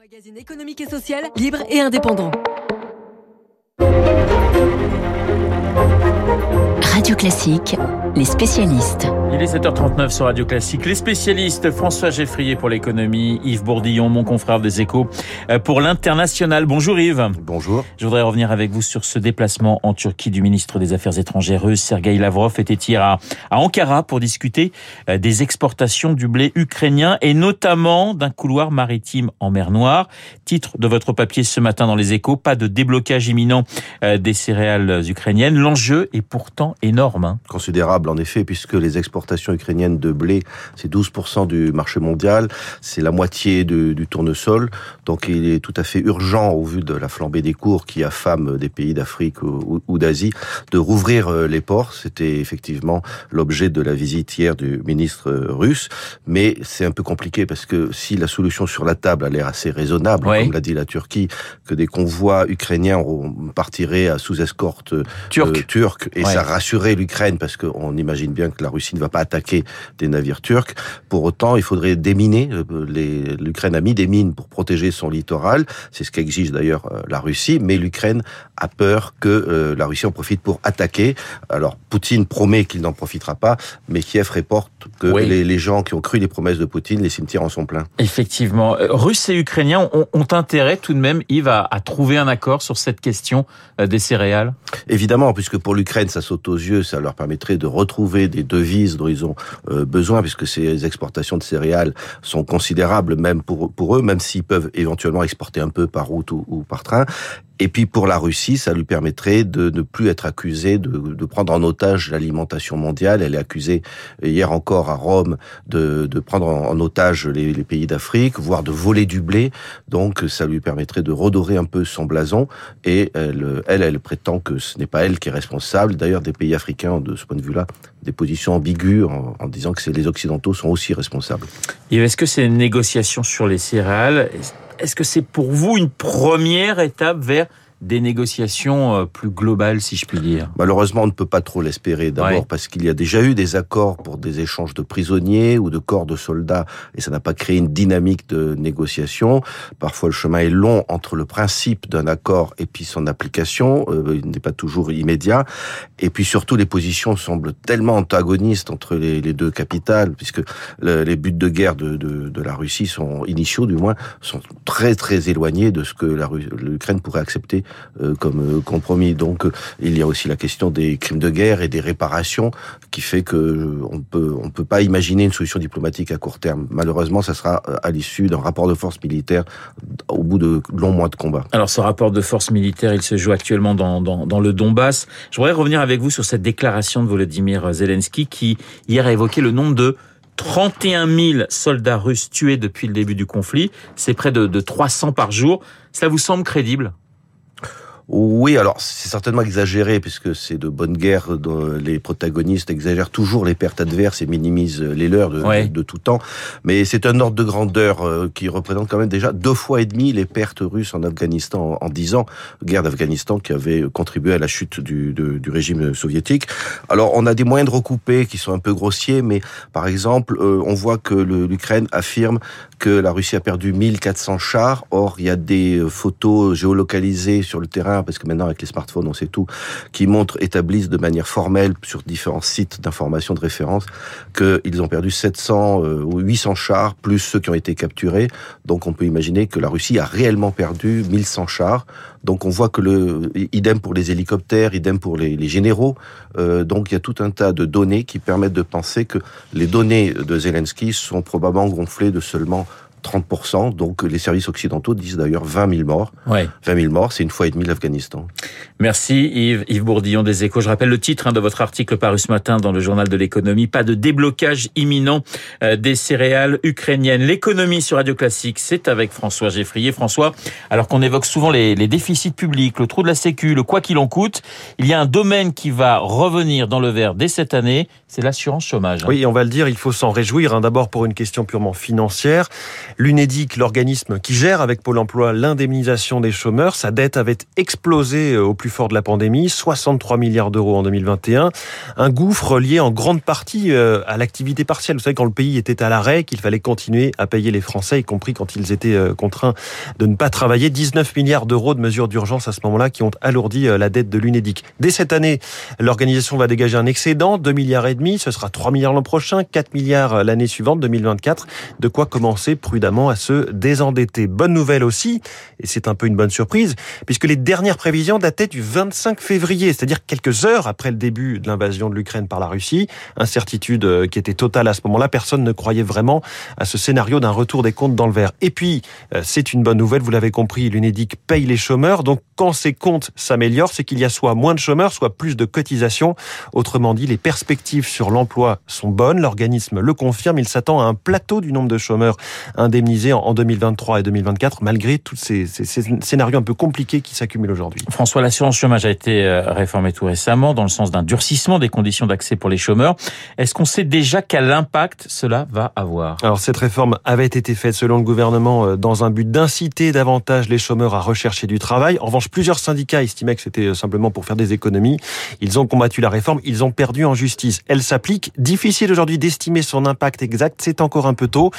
Magazine économique et social, libre et indépendant. Radio Classique, les spécialistes. Il est 7h39 sur Radio Classique. Les spécialistes, François Geffrier pour l'économie, Yves Bourdillon, mon confrère des échos, euh, pour l'international. Bonjour Yves. Bonjour. Je voudrais revenir avec vous sur ce déplacement en Turquie du ministre des Affaires étrangères russe, Sergei Lavrov, était hier à, à Ankara pour discuter euh, des exportations du blé ukrainien et notamment d'un couloir maritime en mer Noire. Titre de votre papier ce matin dans les échos, pas de déblocage imminent euh, des céréales ukrainiennes. L'enjeu est pourtant énorme. Hein. En effet, puisque les exportations ukrainiennes de blé, c'est 12% du marché mondial, c'est la moitié du tournesol. Donc il est tout à fait urgent, au vu de la flambée des cours qui affame des pays d'Afrique ou, ou d'Asie, de rouvrir euh, les ports. C'était effectivement l'objet de la visite hier du ministre russe. Mais c'est un peu compliqué parce que si la solution sur la table a l'air assez raisonnable, Oui. comme l'a dit la Turquie, que des convois ukrainiens partiraient à sous escorte Turc. euh, turc et ça rassurait l'Ukraine parce qu'on imagine bien que la Russie ne va pas attaquer des navires turcs. Pour autant, il faudrait déminer. euh, L'Ukraine a mis des mines pour protéger son littoral. C'est ce qu'exige d'ailleurs euh, la Russie. Mais l'Ukraine a peur que euh, la Russie en profite pour attaquer. Alors, Poutine promet qu'il n'en profitera pas, mais Kiev reporte que Oui. les, les gens qui ont cru les promesses de Poutine, les cimetières en sont pleins. Effectivement. Russes et Ukrainiens ont, ont intérêt tout de même, Yves, à, à trouver un accord sur cette question des céréales? Évidemment, puisque pour l'Ukraine, ça saute aux yeux, ça leur permettrait de retrouver des devises dont ils ont euh, besoin, puisque ces exportations de céréales sont considérables même pour, eux, même s'ils peuvent éventuellement exporter un peu par route ou, ou par train. Et puis pour la Russie, ça lui permettrait de ne plus être accusé de, de prendre en otage l'alimentation mondiale. Elle est accusée hier encore à Rome de, de prendre en, otage les, pays d'Afrique, voire de voler du blé. Donc ça lui permettrait de redorer un peu son blason. Et elle, elle, prétend que ce n'est pas elle qui est responsable. D'ailleurs, des pays africains de ce point de vue-là des positions ambiguës en, en disant que les Occidentaux sont aussi responsables. Yves, est-ce que ces négociations sur les céréales, est-ce que c'est pour vous une première étape vers des négociations euh, plus globales, si je puis dire Malheureusement, on ne peut pas trop l'espérer. D'abord Ouais. parce qu'il y a déjà eu des accords pour des échanges de prisonniers ou de corps de soldats, et ça n'a pas créé une dynamique de négociation. Parfois, le chemin est long entre le principe d'un accord et puis son application. Euh, il n'est pas toujours immédiat. Et puis surtout, les positions semblent tellement antagonistes entre les, les deux capitales, puisque le- les buts de guerre de, de, de la Russie sont initiaux, du moins, sont très très éloignés de ce que l'Ukraine pourrait accepter comme euh, compromis. Donc, euh, il y a aussi la question des crimes de guerre et des réparations, qui fait que euh, on peut on peut pas imaginer une solution diplomatique à court terme. Malheureusement, ça sera euh, à l'issue d'un rapport de force militaire au bout de longs mois de combat. Alors, ce rapport de force militaire, il se joue actuellement dans, dans, dans le Donbass. Je voudrais revenir avec vous sur cette déclaration de Volodymyr Zelensky qui, hier, a évoqué le nombre de 31 000 soldats russes tués depuis le début du conflit. C'est près de, de 300 par jour. Cela vous semble crédible? Oui, alors c'est certainement exagéré puisque c'est de bonne guerre. dont Les protagonistes exagèrent toujours les pertes adverses et minimisent les leurs de, Ouais. de, de tout temps. Mais c'est un ordre de grandeur euh, qui représente quand même déjà deux fois et demi les pertes russes en Afghanistan en, dix ans. Guerre d'Afghanistan qui avait contribué à la chute du, de- du régime soviétique. Alors on a des moyens de recouper qui sont un peu grossiers, mais par exemple, euh, on voit que l'Ukraine affirme que la Russie a perdu 1400 chars. Or, il y a des euh, photos géolocalisées sur le terrain, parce que maintenant avec les smartphones on sait tout, qui montrent, établissent de manière formelle sur différents sites d'information de référence qu'ils ont perdu 700 euh, ou 800 chars, plus ceux qui ont été capturés. Donc on peut imaginer que la Russie a réellement perdu 1100 chars. Donc on voit que le idem pour les hélicoptères, idem pour les, généraux. Euh, donc il y a tout un tas de données qui permettent de penser que les données de Zelensky sont probablement gonflées de seulement 30%. Donc les services occidentaux disent d'ailleurs 20 000 morts. Ouais. 20 000 morts, c'est une fois et demie l'Afghanistan. Merci Yves, Yves Bourdillon des Échos. Je rappelle le titre hein, de votre article paru ce matin dans le journal de l'économie. Pas de déblocage imminent euh, des céréales ukrainiennes. L'économie sur Radio Classique, c'est avec François Geffrier. François, alors qu'on évoque souvent les, les déficits publics, le trou de la sécu, le quoi qu'il en coûte, il y a un domaine qui va revenir dans le vert dès cette année, c'est l'assurance chômage. Oui, on va le dire, il faut s'en réjouir. hein. D'abord pour une question purement financière. L'UNEDIC, l'organisme qui gère avec Pôle emploi l'indemnisation des chômeurs, sa dette avait explosé au plus fort de la pandémie, 63 milliards d'euros en 2021. Un gouffre lié en grande partie à l'activité partielle. Vous savez, quand le pays était à l'arrêt, qu'il fallait continuer à payer les Français, y compris quand ils étaient contraints de ne pas travailler. 19 milliards d'euros de mesures d'urgence à ce moment-là qui ont alourdi la dette de l'UNEDIC. Dès cette année, l'organisation va dégager un excédent, 2 milliards et demi, ce sera 3 milliards l'an prochain, 4 milliards l'année suivante, 2024. De quoi commencer prudemment à se désendetter. Bonne nouvelle aussi, et c'est un peu une bonne surprise, puisque les dernières prévisions dataient du 25 février, c'est-à-dire quelques heures après le début de l'invasion de l'Ukraine par la Russie. Incertitude euh, qui était totale à ce moment-là. Personne ne croyait vraiment à ce scénario d'un retour des comptes dans le vert. Et puis, euh, c'est une bonne nouvelle, vous l'avez compris, l'UNEDIC paye les chômeurs. Donc, quand ces comptes s'améliorent, c'est qu'il y a soit moins de chômeurs, soit plus de cotisations. Autrement dit, les perspectives sur l'emploi sont bonnes. L'organisme le confirme. Il s'attend à un plateau du nombre de chômeurs indemnisés en 2023 et 2024, malgré tous ces, scénarios un peu compliqués qui s'accumulent aujourd'hui. François, l'assurance chômage a été euh, réformée tout récemment dans le sens d'un durcissement des conditions d'accès pour les chômeurs. Est-ce qu'on sait déjà quel impact cela va avoir? Alors cette réforme avait été faite selon le gouvernement euh, dans un but d'inciter davantage les chômeurs à rechercher du travail. En revanche, plusieurs syndicats estimaient que c'était euh, simplement pour faire des économies. Ils ont combattu la réforme, ils ont perdu en justice. Elle s'applique. Difficile aujourd'hui d'estimer son impact exact, c'est encore un peu tôt.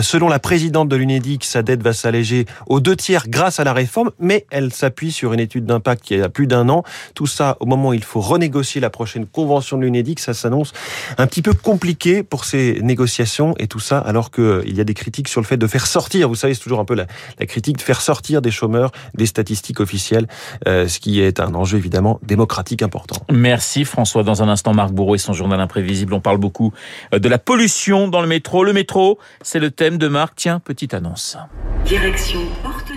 Selon la présidente de l'UNEDIC, sa dette va s'alléger aux deux tiers grâce à la réforme, mais elle s'appuie sur une étude d'impact qui a plus d'un an. Tout ça au moment où il faut renégocier la prochaine convention de l'UNEDIC, ça s'annonce un petit peu compliqué pour ces négociations et tout ça alors qu'il euh, y a des critiques sur le fait de faire sortir, vous savez, c'est toujours un peu la, la, critique, de faire sortir des chômeurs des statistiques officielles, euh, ce qui est un enjeu évidemment démocratique important. Merci François. Dans un instant, Marc Bourreau et son journal imprévisible. On parle beaucoup euh, de la pollution dans le métro. Le métro, c'est le thème de Marc. Tiens, petite annonce. Direction porte